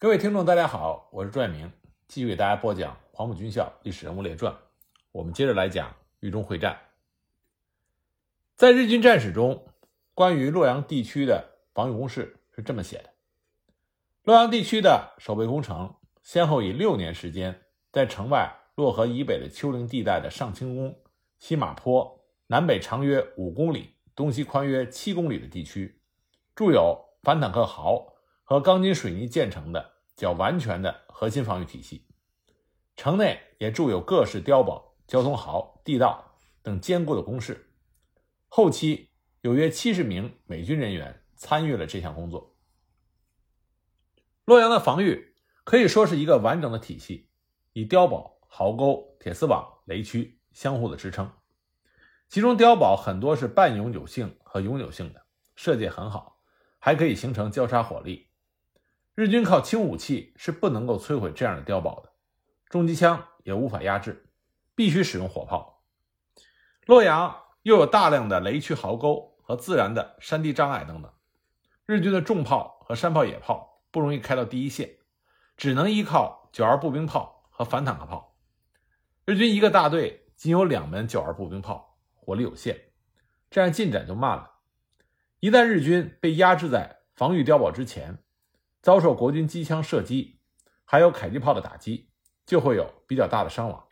各位听众，大家好，我是朱爱明，继续给大家播讲《黄埔军校历史人物列传》。我们接着来讲豫中会战。在日军战史中，关于洛阳地区的防御工事是这么写的：洛阳地区的守备工程，先后以六年时间，在城外洛河以北的丘陵地带的上清宫、西马坡南北长约五公里、东西宽约七公里的地区，筑有反坦克壕。和钢筋水泥建成的较完全的核心防御体系，城内也筑有各式碉堡、交通壕、地道等坚固的工事。后期有约七十名美军人员参与了这项工作。洛阳的防御可以说是一个完整的体系，以碉堡、壕沟、铁丝网、雷区相互的支撑。其中碉堡很多是半永久性和永久性的，设计很好，还可以形成交叉火力。日军靠轻武器是不能够摧毁这样的碉堡的，重机枪也无法压制，必须使用火炮。洛阳又有大量的雷区、壕沟和自然的山地障碍等等，日军的重炮和山炮、野炮不容易开到第一线，只能依靠九二步兵炮和反坦克炮。日军一个大队仅有两门九二步兵炮，火力有限，这样进展就慢了。一旦日军被压制在防御碉堡之前，遭受国军机枪射击，还有迫击炮的打击，就会有比较大的伤亡。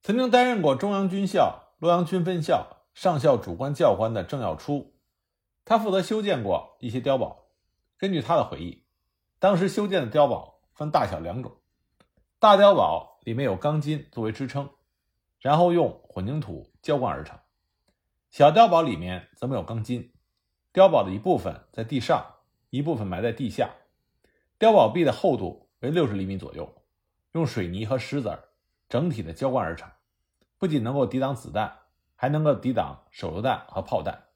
曾经担任过中央军校洛阳军分校上校主官教官的郑耀初，他负责修建过一些碉堡。根据他的回忆，当时修建的碉堡分大小两种，大碉堡里面有钢筋作为支撑，然后用混凝土浇灌而成；小碉堡里面则没有钢筋，碉堡的一部分在地上。一部分埋在地下，碉堡壁的厚度为六十厘米左右，用水泥和石子儿整体的浇灌而成，不仅能够抵挡子弹，还能够抵挡手榴弹和炮弹。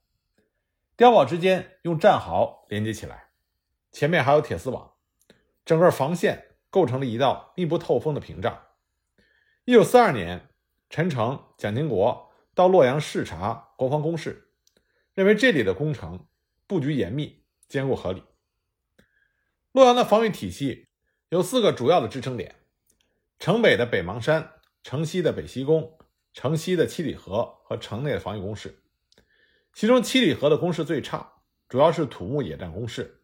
碉堡之间用战壕连接起来，前面还有铁丝网，整个防线构成了一道密不透风的屏障。一九四二年，陈诚、蒋经国到洛阳视察国防工事，认为这里的工程布局严密。坚固合理。洛阳的防御体系有四个主要的支撑点：城北的北邙山、城西的北西宫、城西的七里河和城内的防御工事。其中七里河的工事最差，主要是土木野战工事。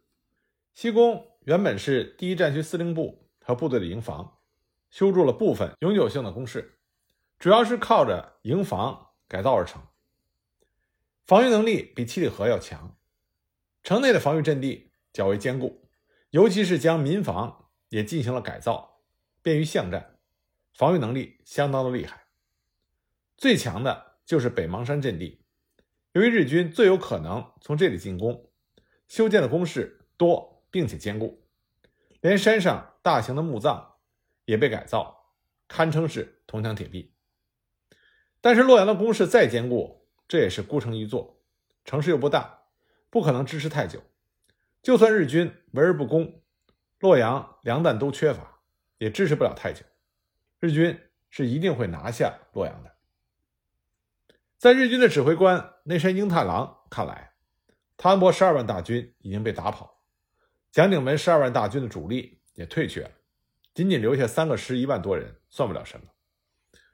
西宫原本是第一战区司令部和部队的营房，修筑了部分永久性的工事，主要是靠着营房改造而成，防御能力比七里河要强。城内的防御阵地较为坚固，尤其是将民房也进行了改造，便于巷战，防御能力相当的厉害。最强的就是北邙山阵地，由于日军最有可能从这里进攻，修建的工事多并且坚固，连山上大型的墓葬也被改造，堪称是铜墙铁壁。但是洛阳的工事再坚固，这也是孤城一座，城市又不大。不可能支持太久，就算日军围而不攻，洛阳粮弹都缺乏，也支持不了太久。日军是一定会拿下洛阳的。在日军的指挥官内山英太郎看来，汤恩伯十二万大军已经被打跑，蒋鼎文十二万大军的主力也退却了，仅仅留下三个师一万多人，算不了什么。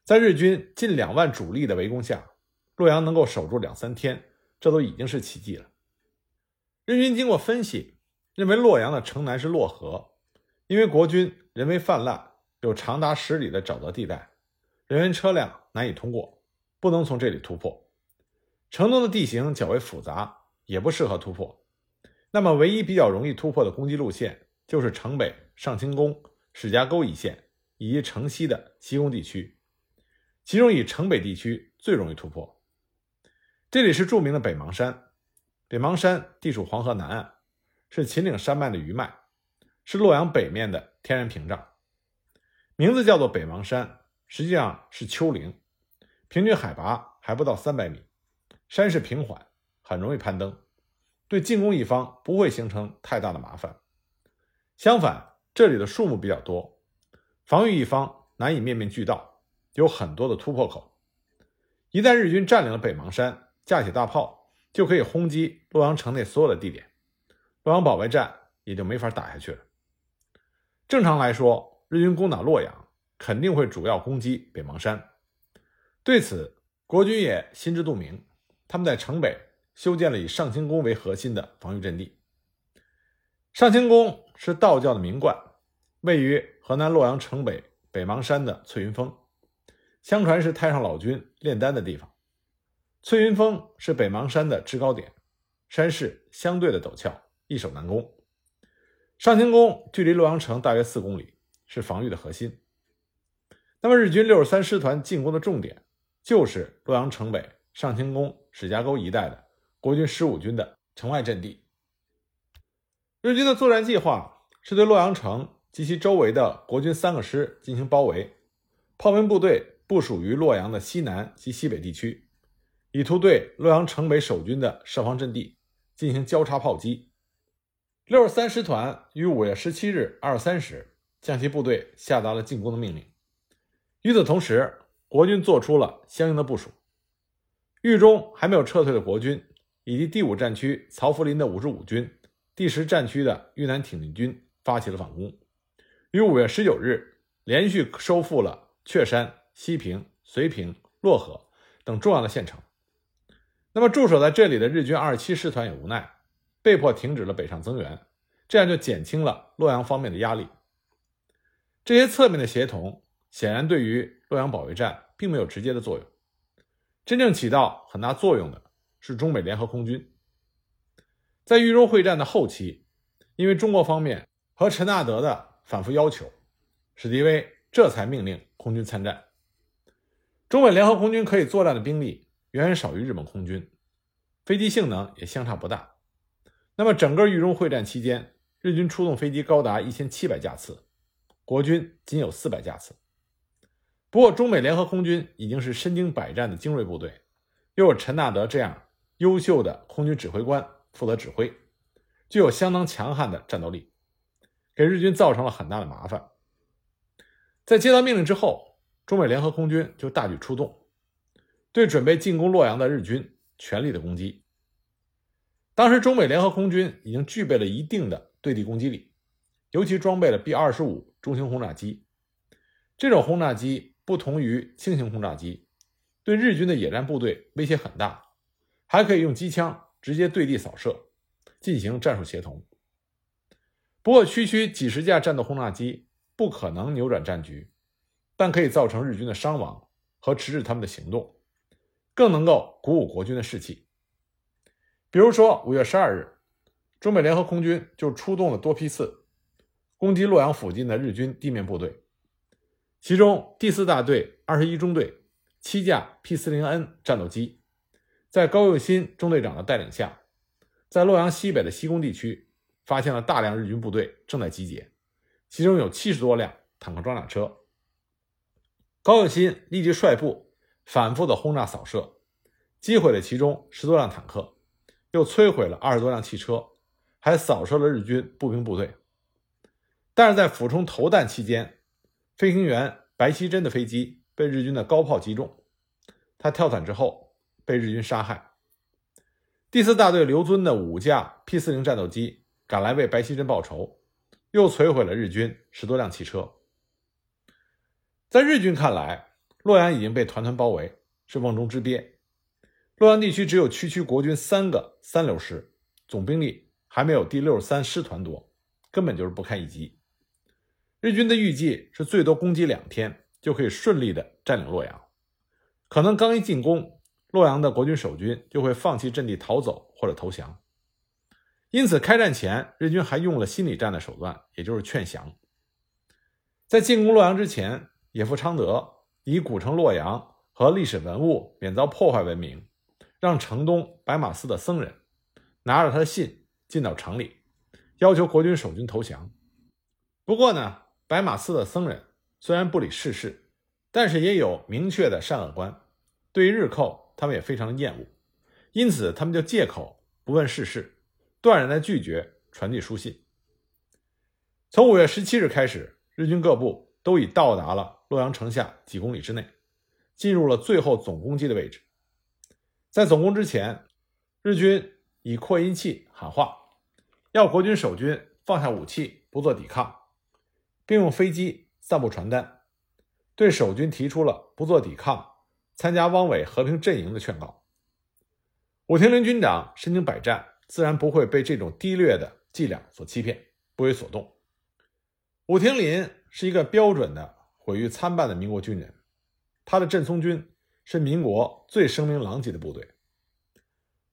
在日军近两万主力的围攻下，洛阳能够守住两三天，这都已经是奇迹了。日军经过分析，认为洛阳的城南是洛河，因为国军人为泛滥，有长达十里的沼泽地带，人员车辆难以通过，不能从这里突破。城东的地形较为复杂，也不适合突破。那么，唯一比较容易突破的攻击路线，就是城北上清宫、史家沟一线以及城西的西宫地区，其中以城北地区最容易突破。这里是著名的北邙山。北邙山地处黄河南岸，是秦岭山脉的余脉，是洛阳北面的天然屏障。名字叫做北邙山，实际上是丘陵，平均海拔还不到三百米，山势平缓，很容易攀登，对进攻一方不会形成太大的麻烦。相反，这里的树木比较多，防御一方难以面面俱到，有很多的突破口。一旦日军占领了北邙山，架起大炮。就可以轰击洛阳城内所有的地点，洛阳保卫战也就没法打下去了。正常来说，日军攻打洛阳，肯定会主要攻击北邙山。对此，国军也心知肚明，他们在城北修建了以上清宫为核心的防御阵地。上清宫是道教的名观，位于河南洛阳城北北邙山的翠云峰，相传是太上老君炼丹的地方。翠云峰是北邙山的制高点，山势相对的陡峭，易守难攻。上清宫距离洛阳城大约四公里，是防御的核心。那么日军六十三师团进攻的重点，就是洛阳城北上清宫史家沟一带的国军十五军的城外阵地。日军的作战计划是对洛阳城及其周围的国军三个师进行包围，炮兵部队部署于洛阳的西南及西北地区，以图对洛阳城北守军的设防阵地进行交叉炮击。六十三师团于五月十七日二十三时将其部队下达了进攻的命令。与此同时，国军做出了相应的部署。豫中还没有撤退的国军，以及第五战区曹福林的五十五军。第十战区的豫南挺进军发起了反攻，于五月十九日连续收复了确山、西平、绥平、漯河等重要的县城。那么驻守在这里的日军二十七师团也无奈，被迫停止了北上增援，这样就减轻了洛阳方面的压力。这些侧面的协同显然对于洛阳保卫战并没有直接的作用，真正起到很大作用的是中美联合空军。在豫中会战的后期，因为中国方面和陈纳德的反复要求，史迪威这才命令空军参战。中美联合空军可以作战的兵力远远少于日本空军，飞机性能也相差不大。那么，整个豫中会战期间，日军出动飞机高达一千七百架次，国军仅有四百架次。不过，中美联合空军已经是身经百战的精锐部队，又有陈纳德这样优秀的空军指挥官。负责指挥，具有相当强悍的战斗力，给日军造成了很大的麻烦。在接到命令之后，中美联合空军就大举出动，对准备进攻洛阳的日军全力的攻击。当时，中美联合空军已经具备了一定的对地攻击力，尤其装备了 B 二十五中型轰炸机。这种轰炸机不同于轻型轰炸机，对日军的野战部队威胁很大，还可以用机枪。直接对地扫射，进行战术协同。不过，区区几十架战斗轰炸机不可能扭转战局，但可以造成日军的伤亡和迟滞他们的行动，更能够鼓舞国军的士气。比如说，五月十二日，中美联合空军就出动了多批次攻击洛阳附近的日军地面部队，其中第四大队二十一中队七架 P 四零 N 战斗机。在高佑新中队长的带领下，在洛阳西北的西宫地区，发现了大量日军部队正在集结，其中有七十多辆坦克装甲车。高佑新立即率部反复的轰炸扫射，击毁了其中十多辆坦克，又摧毁了二十多辆汽车，还扫射了日军步兵部队。但是在俯冲投弹期间，飞行员白希珍的飞机被日军的高炮击中，他跳伞之后。被日军杀害。第四大队刘遵的五架 P 四零战斗机赶来为白希珍报仇，又摧毁了日军十多辆汽车。在日军看来，洛阳已经被团团包围，是瓮中之鳖。洛阳地区只有区区国军三个三流师，总兵力还没有第六十三师团多，根本就是不堪一击。日军的预计是最多攻击两天就可以顺利的占领洛阳，可能刚一进攻。洛阳的国军守军就会放弃阵地逃走或者投降，因此开战前日军还用了心理战的手段，也就是劝降。在进攻洛阳之前，野夫昌德以古城洛阳和历史文物免遭破坏为名，让城东白马寺的僧人拿着他的信进到城里，要求国军守军投降。不过呢，白马寺的僧人虽然不理世事，但是也有明确的善恶观，对于日寇。他们也非常的厌恶，因此他们就借口不问世事，断然的拒绝传递书信。从五月十七日开始，日军各部都已到达了洛阳城下几公里之内，进入了最后总攻击的位置。在总攻之前，日军以扩音器喊话，要国军守军放下武器，不做抵抗，并用飞机散布传单，对守军提出了不做抵抗、参加汪伪和平阵营的劝告。武庭林军长身经百战，自然不会被这种低劣的伎俩所欺骗，不为所动。武庭林是一个标准的毁誉参半的民国军人，他的镇松军是民国最声名狼藉的部队。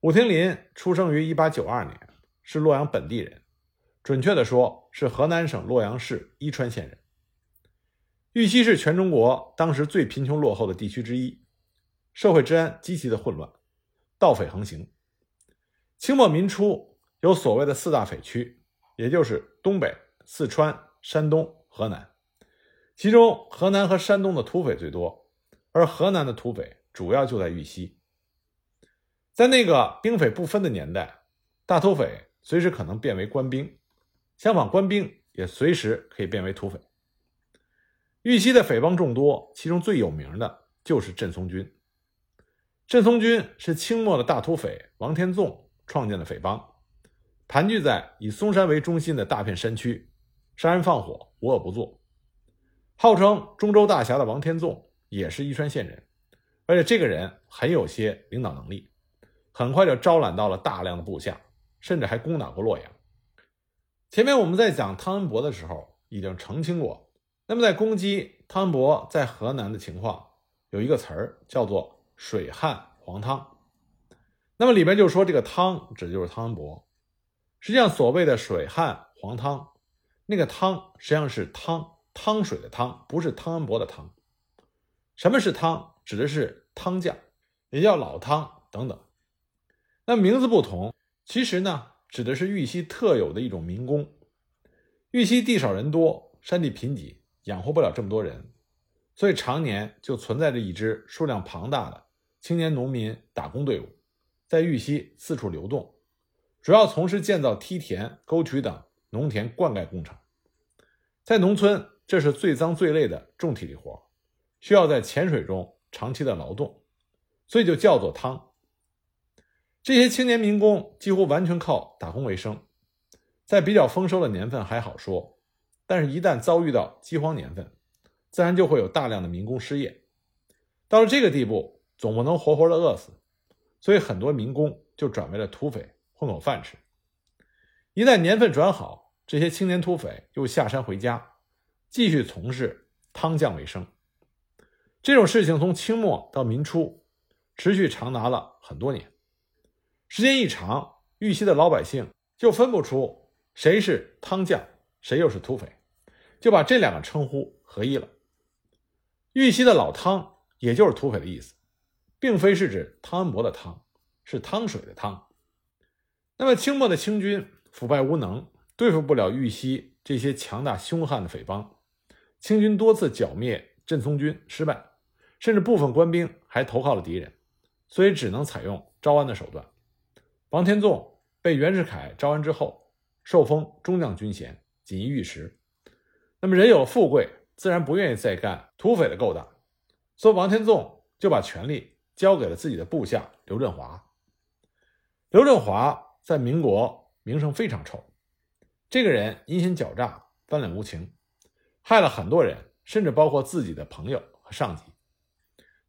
武庭林出生于1892年，是洛阳本地人，准确的说是河南省洛阳市伊川县人。玉溪是全中国当时最贫穷落后的地区之一，社会治安极其的混乱，盗匪横行。清末民初有所谓的四大匪区，也就是东北、四川、山东、河南，其中河南和山东的土匪最多，而河南的土匪主要就在玉溪。在那个兵匪不分的年代，大土匪随时可能变为官兵，相反，官兵也随时可以变为土匪。玉溪的匪帮众多，其中最有名的就是镇嵩军。镇嵩军是清末的大土匪王天纵创建的匪帮，盘踞在以嵩山为中心的大片山区，杀人放火，无恶不作。号称中州大侠的王天纵也是伊川县人，而且这个人很有些领导能力，很快就招揽到了大量的部下，甚至还攻打过洛阳。前面我们在讲汤恩伯的时候已经澄清过。那么，在攻击汤恩伯在河南的情况，有一个词儿叫做“水旱黄汤”。那么里边就说这个汤指的就是汤恩伯。实际上，所谓的“水旱黄汤”，那个汤实际上是汤汤水的汤，不是汤恩伯的汤。什么是汤？指的是汤匠，也叫老汤等等。那名字不同，其实呢，指的是玉溪特有的一种民工。玉溪地少人多，山地贫瘠。养活不了这么多人，所以常年就存在着一支数量庞大的青年农民打工队伍，在玉溪四处流动，主要从事建造梯田、沟渠等农田灌溉工程。在农村，这是最脏最累的重体力活，需要在浅水中长期的劳动，所以就叫做汤。这些青年民工几乎完全靠打工为生，在比较丰收的年份还好说。但是，一旦遭遇到饥荒年份，自然就会有大量的民工失业。到了这个地步，总不能活活的饿死，所以很多民工就转为了土匪，混口饭吃。一旦年份转好，这些青年土匪又下山回家，继续从事汤匠为生。这种事情从清末到民初，持续长达了很多年。时间一长，玉溪的老百姓就分不出谁是汤匠。谁又是土匪，就把这两个称呼合一了。玉溪的老汤，也就是土匪的意思，并非是指汤恩伯的汤，是汤水的汤。那么清末的清军腐败无能，对付不了玉溪这些强大凶悍的匪帮，清军多次剿灭镇嵩军失败，甚至部分官兵还投靠了敌人，所以只能采用招安的手段。王天纵被袁世凯招安之后，受封中将军衔。锦衣玉食，那么人有富贵，自然不愿意再干土匪的勾当，所以王天纵就把权力交给了自己的部下刘振华。刘振华在民国名声非常臭，这个人阴险狡诈、翻脸无情，害了很多人，甚至包括自己的朋友和上级。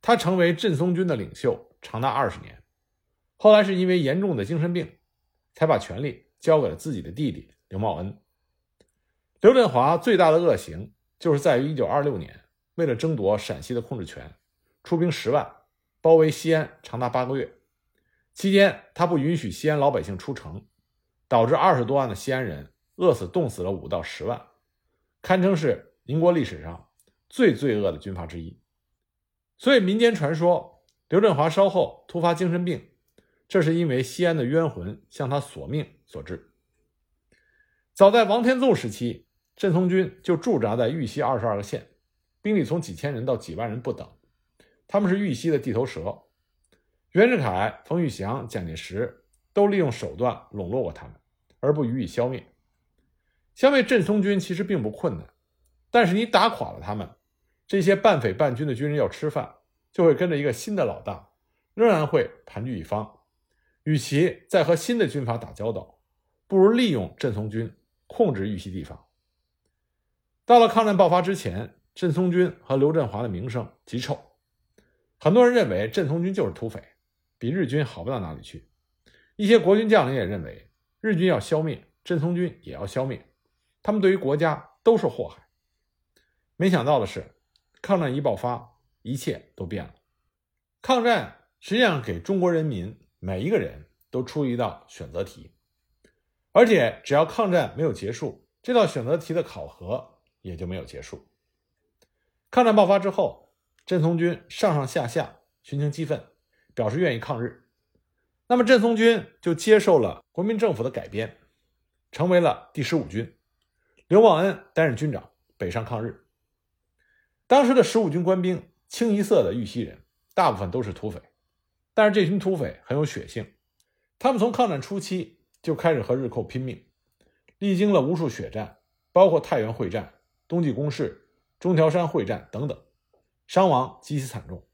他成为镇松军的领袖长达二十年，后来是因为严重的精神病，才把权力交给了自己的弟弟刘茂恩。刘振华最大的恶行，就是在于1926年，为了争夺陕西的控制权，出兵十万，包围西安长达八个月。期间，他不允许西安老百姓出城，导致二十多万的西安人饿死、冻死了五到十万，堪称是民国历史上最罪恶的军阀之一。所以，民间传说刘振华稍后突发精神病，这是因为西安的冤魂向他索命所致。早在王天纵时期。镇嵩军就驻扎在玉溪二十二个县，兵力从几千人到几万人不等。他们是玉溪的地头蛇。袁世凯、冯玉祥、蒋介石都利用手段笼络过他们，而不予以消灭。消灭镇嵩军其实并不困难，但是你打垮了他们，这些半匪半军的军人要吃饭，就会跟着一个新的老大，仍然会盘踞一方。与其再和新的军阀打交道，不如利用镇松军控制玉溪地方。到了抗战爆发之前，镇松军和刘振华的名声极臭，很多人认为镇松军就是土匪，比日军好不到哪里去。一些国军将领也认为，日军要消灭，镇松军也要消灭，他们对于国家都是祸害。没想到的是，抗战一爆发，一切都变了。抗战实际上给中国人民每一个人都出一道选择题，而且只要抗战没有结束，这道选择题的考核也就没有结束。抗战爆发之后，镇松军上上下下群情激愤，表示愿意抗日。那么镇松军就接受了国民政府的改编，成为了第十五军，刘茂恩担任军长，北上抗日。当时的十五军官兵清一色的玉溪人，大部分都是土匪，但是这群土匪很有血性，他们从抗战初期就开始和日寇拼命，历经了无数血战，包括太原会战、冬季攻势、中条山会战等等，伤亡极其惨重。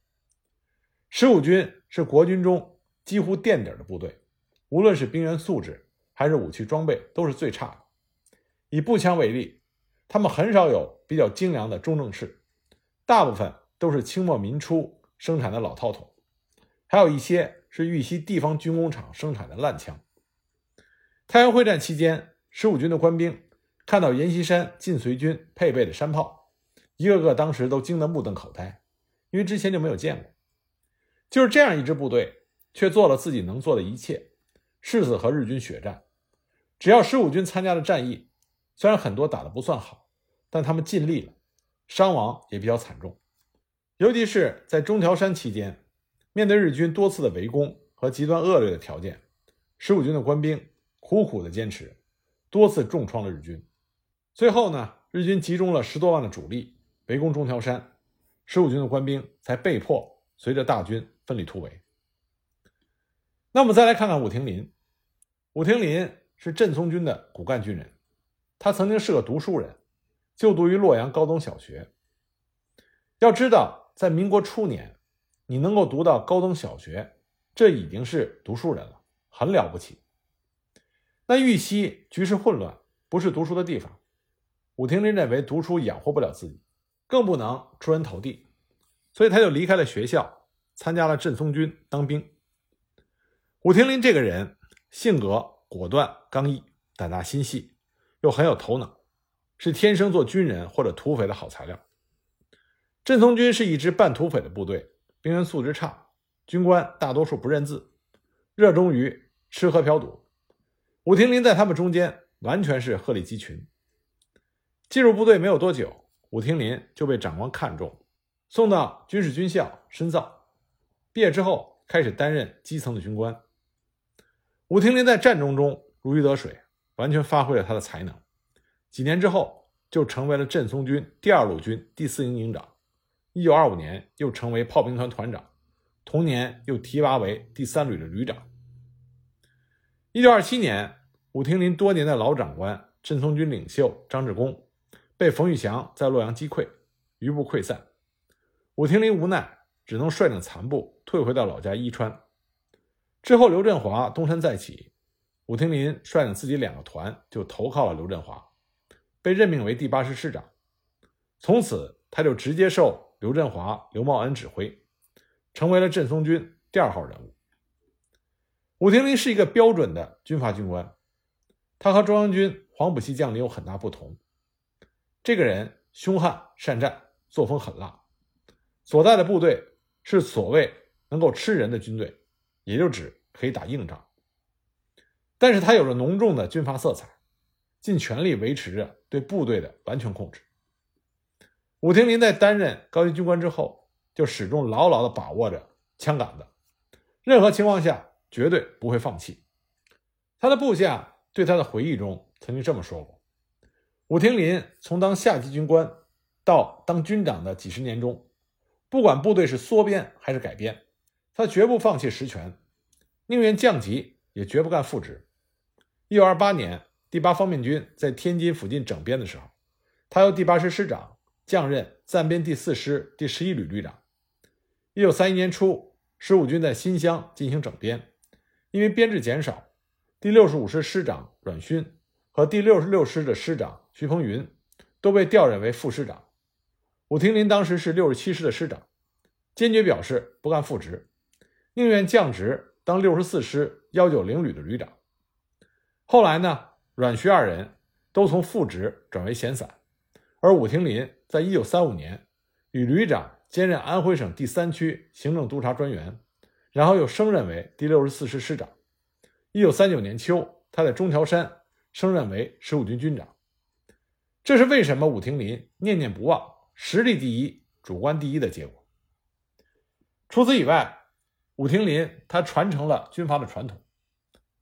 十五军是国军中。几乎垫底的部队，无论是兵员素质还是武器装备，都是最差的。以步枪为例，他们很少有比较精良的中正式，大部分都是清末民初生产的老套筒，还有一些是玉溪地方军工厂生产的烂枪。太原会战期间，十五军的官兵看到阎锡山晋绥军配备的山炮，一个个当时都惊得目瞪口呆，因为之前就没有见过。就是这样一支部队。却做了自己能做的一切，誓死和日军血战。只要十五军参加的战役，虽然很多打得不算好，但他们尽力了，伤亡也比较惨重。尤其是在中条山期间，面对日军多次的围攻和极端恶劣的条件，十五军的官兵苦苦的坚持，多次重创了日军。最后呢，日军集中了十多万的主力围攻中条山，十五军的官兵才被迫随着大军奋力突围。那我们再来看看武庭林。武庭林是镇松军的骨干军人，他曾经是个读书人，就读于洛阳高等小学。要知道，在民国初年，你能够读到高等小学，这已经是读书人了，很了不起。那玉溪局势混乱，不是读书的地方。武庭林认为读书养活不了自己，更不能出人头地，所以他就离开了学校，参加了镇松军当兵。武庭林这个人性格果断刚毅，胆大心细，又很有头脑，是天生做军人或者土匪的好材料。镇松军是一支半土匪的部队，兵员素质差，军官大多数不认字，热衷于吃喝嫖赌。武庭林在他们中间完全是鹤立鸡群。进入部队没有多久，武庭林就被长官看中，送到军事军校深造。毕业之后，开始担任基层的军官。武庭林在战争中如鱼得水，完全发挥了他的才能。几年之后，就成为了镇松军第二路军第四营营长。一九二五年，又成为炮兵团团长。同年，又提拔为第三旅的旅长。一九二七年，武庭林多年的老长官镇松军领袖张志功被冯玉祥在洛阳击溃，余部溃散。武庭林无奈，只能率领残部退回到老家伊川。之后，刘振华东山再起，武庭林率领自己两个团就投靠了刘振华，被任命为第八师师长。从此，他就直接受刘振华、刘茂恩指挥，成为了镇松军第二号人物。武庭林是一个标准的军阀军官，他和中央军黄埔系将领有很大不同。这个人凶悍善战，作风狠辣，所带的部队是所谓能够吃人的军队。也就指可以打硬仗，但是他有着浓重的军阀色彩，尽全力维持着对部队的完全控制。武庭林在担任高级军官之后，就始终牢牢地把握着枪杆子，任何情况下绝对不会放弃。他的部下对他的回忆中曾经这么说过：武庭林从当下级军官到当军长的几十年中，不管部队是缩编还是改编。他绝不放弃实权，宁愿降级也绝不干副职。一九二八年，第八方面军在天津附近整编的时候，他由第八师师长降任暂编第四师第十一旅旅长。一九三一年初，十五军在新乡进行整编，因为编制减少，第六十五师师长阮勋和第六十六师的师长徐鹏云都被调任为副师长。武廷林当时是六十七师的师长，坚决表示不干副职，宁愿降职当六十四师幺九零旅的旅长。后来呢，阮徐二人都从副职转为闲散，而武廷林在一九三五年与旅长兼任安徽省第三区行政督察专员，然后又升任为第六十四师师长。一九三九年秋，他在中条山升任为十五军军长。这是为什么武廷林念念不忘实力第一、主观第一的结果。除此以外，武廷林他传承了军阀的传统，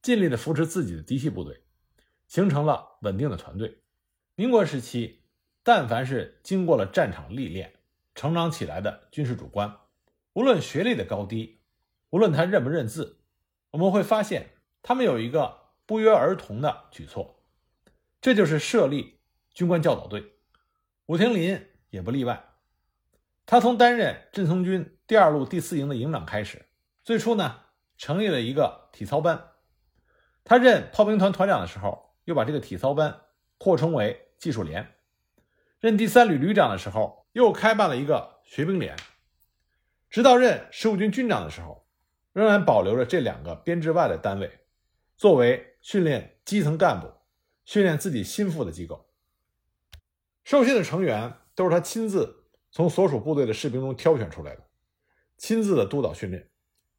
尽力的扶持自己的嫡系部队，形成了稳定的团队。民国时期，但凡是经过了战场历练、成长起来的军事主官，无论学历的高低，无论他认不认字，我们会发现。他们有一个不约而同的举措，这就是设立军官教导队。武廷林也不例外。他从担任镇淞军第二路第四营的营长开始，最初呢成立了一个体操班。他任炮兵团团长的时候，又把这个体操班扩充为技术连。任第三旅旅长的时候，又开办了一个学兵连。直到任十五军军长的时候，仍然保留着这两个编制外的单位。作为训练基层干部、训练自己心腹的机构，受训的成员都是他亲自从所属部队的士兵中挑选出来的，亲自的督导训练，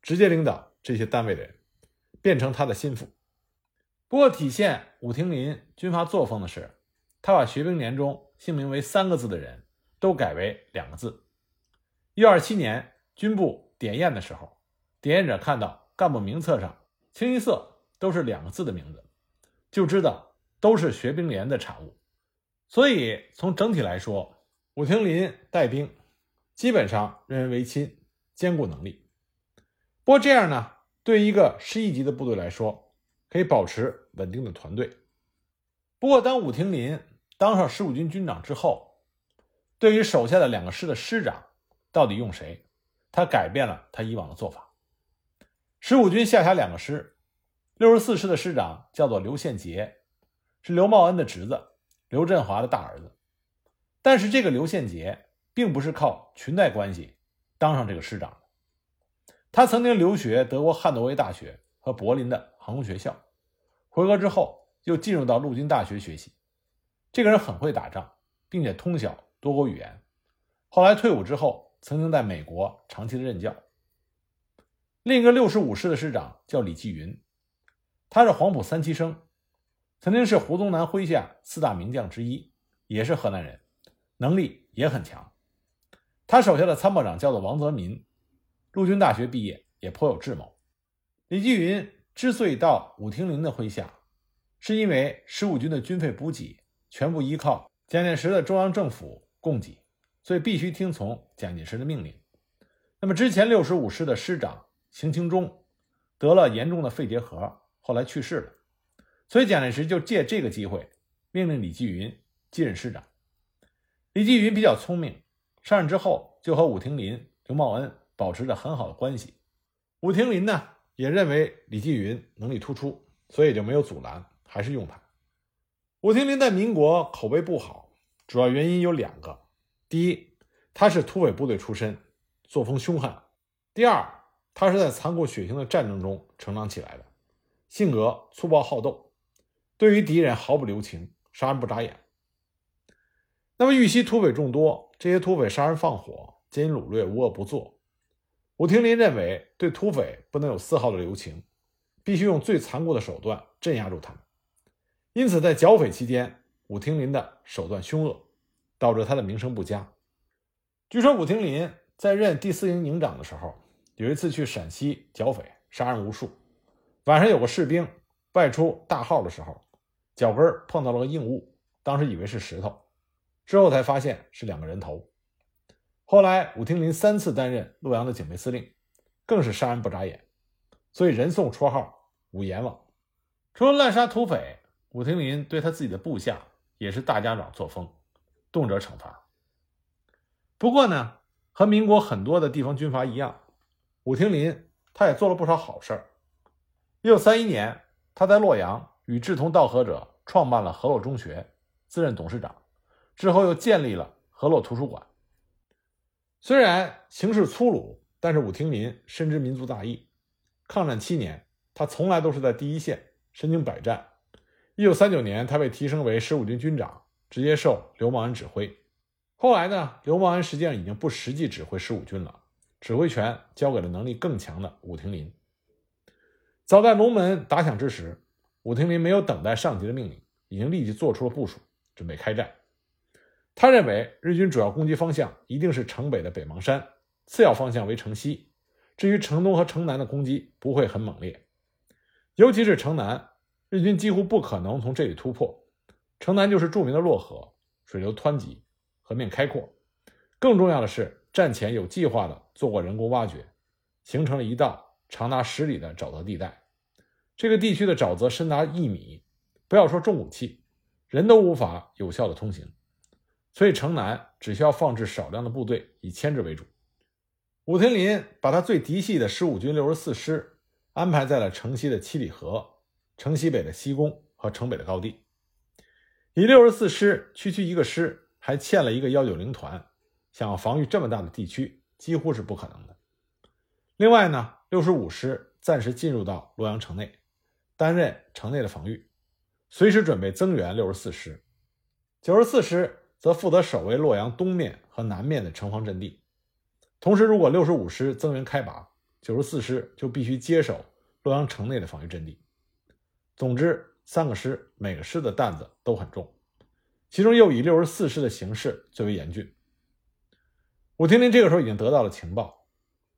直接领导这些单位的人，变成他的心腹。不过，体现武廷林军阀作风的是，他把学兵连中姓名为三个字的人都改为两个字。一九二七年军部点验的时候，点验者看到干部名册上清一色。都是两个字的名字，就知道都是学兵连的产物。所以从整体来说，武廷林带兵基本上任人为亲，兼顾能力。不过这样呢，对一个师一级的部队来说，可以保持稳定的团队。不过当武廷林当上十五军军长之后，对于手下的两个师的师长到底用谁，他改变了他以往的做法。十五军下辖两个师。六十四师的师长叫做刘宪杰，是刘茂恩的侄子，刘振华的大儿子。但是这个刘宪杰并不是靠裙带关系当上这个师长的，他曾经留学德国汉诺威大学和柏林的航空学校，回国之后又进入到陆军大学学习。这个人很会打仗，并且通晓多国语言。后来退伍之后，曾经在美国长期的任教。另一个六十五师的师长叫李继云。他是黄埔三期生，曾经是胡宗南麾下四大名将之一，也是河南人，能力也很强。他手下的参谋长叫做王泽民，陆军大学毕业，也颇有智谋。李继云之所以到武廷林的麾下，是因为十五军的军费补给全部依靠蒋介石的中央政府供给，所以必须听从蒋介石的命令。那么之前六十五师的师长邢清忠得了严重的肺结核。后来去世了，所以蒋介石就借这个机会命令李继云继任师长。李继云比较聪明，上任之后就和武廷林、刘茂恩保持着很好的关系。武廷林呢也认为李继云能力突出，所以就没有阻拦，还是用他。武廷林在民国口碑不好，主要原因有两个：第一，他是土匪部队出身，作风凶悍；第二，他是在残酷血腥的战争中成长起来的。性格粗暴好斗，对于敌人毫不留情，杀人不眨眼。那么豫西土匪众多，这些土匪杀人放火、奸淫掳掠，无恶不作。武廷林认为，对土匪不能有丝毫的留情，必须用最残酷的手段镇压住他们。因此，在剿匪期间，武廷林的手段凶恶，导致他的名声不佳。据说，武廷林在任第四营营长的时候，有一次去陕西剿匪，杀人无数。晚上有个士兵外出大号的时候，脚跟碰到了个硬物，当时以为是石头，之后才发现是两个人头。后来武廷林三次担任洛阳的警备司令，更是杀人不眨眼，所以人送绰号“武阎王”。除了滥杀土匪，武廷林对他自己的部下也是大家长作风，动辄惩罚。不过呢，和民国很多的地方军阀一样，武廷林他也做了不少好事儿。一九三一年，他在洛阳与志同道合者创办了河洛中学，自任董事长，之后又建立了河洛图书馆。虽然形势粗鲁，但是武亭林深知民族大义。抗战七年，他从来都是在第一线，身经百战。一九三九年，他被提升为十五军军长，直接受刘茂恩指挥。后来呢，刘茂恩实际上已经不实际指挥十五军了，指挥权交给了能力更强的武亭林。早在龙门打响之时，武亭林没有等待上级的命令，已经立即做出了部署，准备开战。他认为日军主要攻击方向一定是城北的北邙山，次要方向为城西。至于城东和城南的攻击不会很猛烈，尤其是城南，日军几乎不可能从这里突破。城南就是著名的洛河，水流湍急，河面开阔。更重要的是，战前有计划的做过人工挖掘，形成了一道长达十里的沼泽地带。这个地区的沼泽深达一米，不要说重武器，人都无法有效的通行。所以城南只需要放置少量的部队以牵制为主。武亭林把他最嫡系的十五军六十四师安排在了城西的七里河、城西北的西宫和城北的高地。以六十四师区区一个师，还欠了一个幺九零团，想要防御这么大的地区，几乎是不可能的。另外呢，六十五师暂时进入到洛阳城内，担任城内的防御，随时准备增援六十四师。九十四师。则负责守卫洛阳东面和南面的城防阵地，同时，如果六十五师增援开拔，九十四师就必须接手洛阳城内的防御阵地。总之，三个师每个师的担子都很重，其中又以六十四师的形势最为严峻。武亭林这个时候已经得到了情报，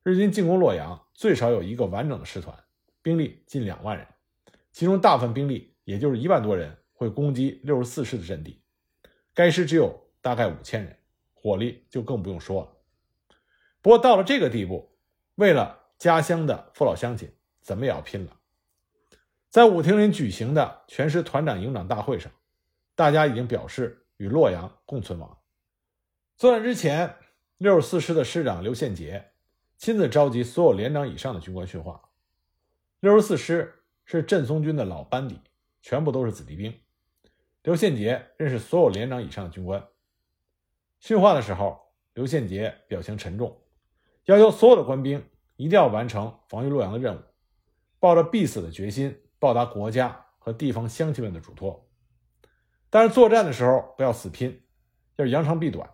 日军进攻洛阳最少有一个完整的师团，兵力近两万人，其中大部分兵力，也就是一万多人，会攻击六十四师的阵地。该师只有大概五千人，火力就更不用说了。不过到了这个地步，为了家乡的父老乡亲，怎么也要拼了。在武亭林举行的全师团长营长大会上，大家已经表示与洛阳共存亡。作战之前，六十四师的师长刘宪杰亲自召集所有连长以上的军官训话。六十四师是镇松军的老班底，全部都是子弟兵。刘宪杰认识所有连长以上的军官。训话的时候，刘宪杰表情沉重，要求所有的官兵一定要完成防御洛阳的任务，抱着必死的决心报答国家和地方乡亲们的嘱托。但是作战的时候不要死拼，要扬长避短，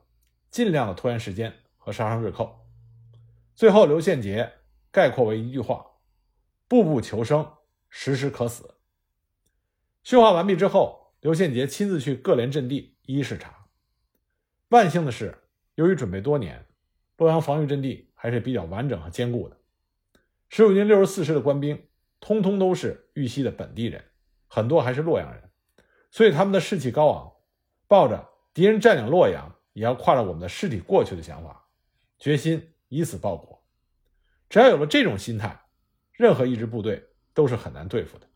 尽量的拖延时间和杀伤日寇。最后，刘宪杰概括为一句话：“步步求生，时时可死。”训话完毕之后。刘宪杰亲自去各连阵地一一视察。万幸的是，由于准备多年，洛阳防御阵地还是比较完整和坚固的。十五军六十四师的官兵，通通都是玉溪的本地人，很多还是洛阳人，所以他们的士气高昂，抱着敌人占领洛阳也要跨着我们的尸体过去的想法，决心以死报国。只要有了这种心态，任何一支部队都是很难对付的。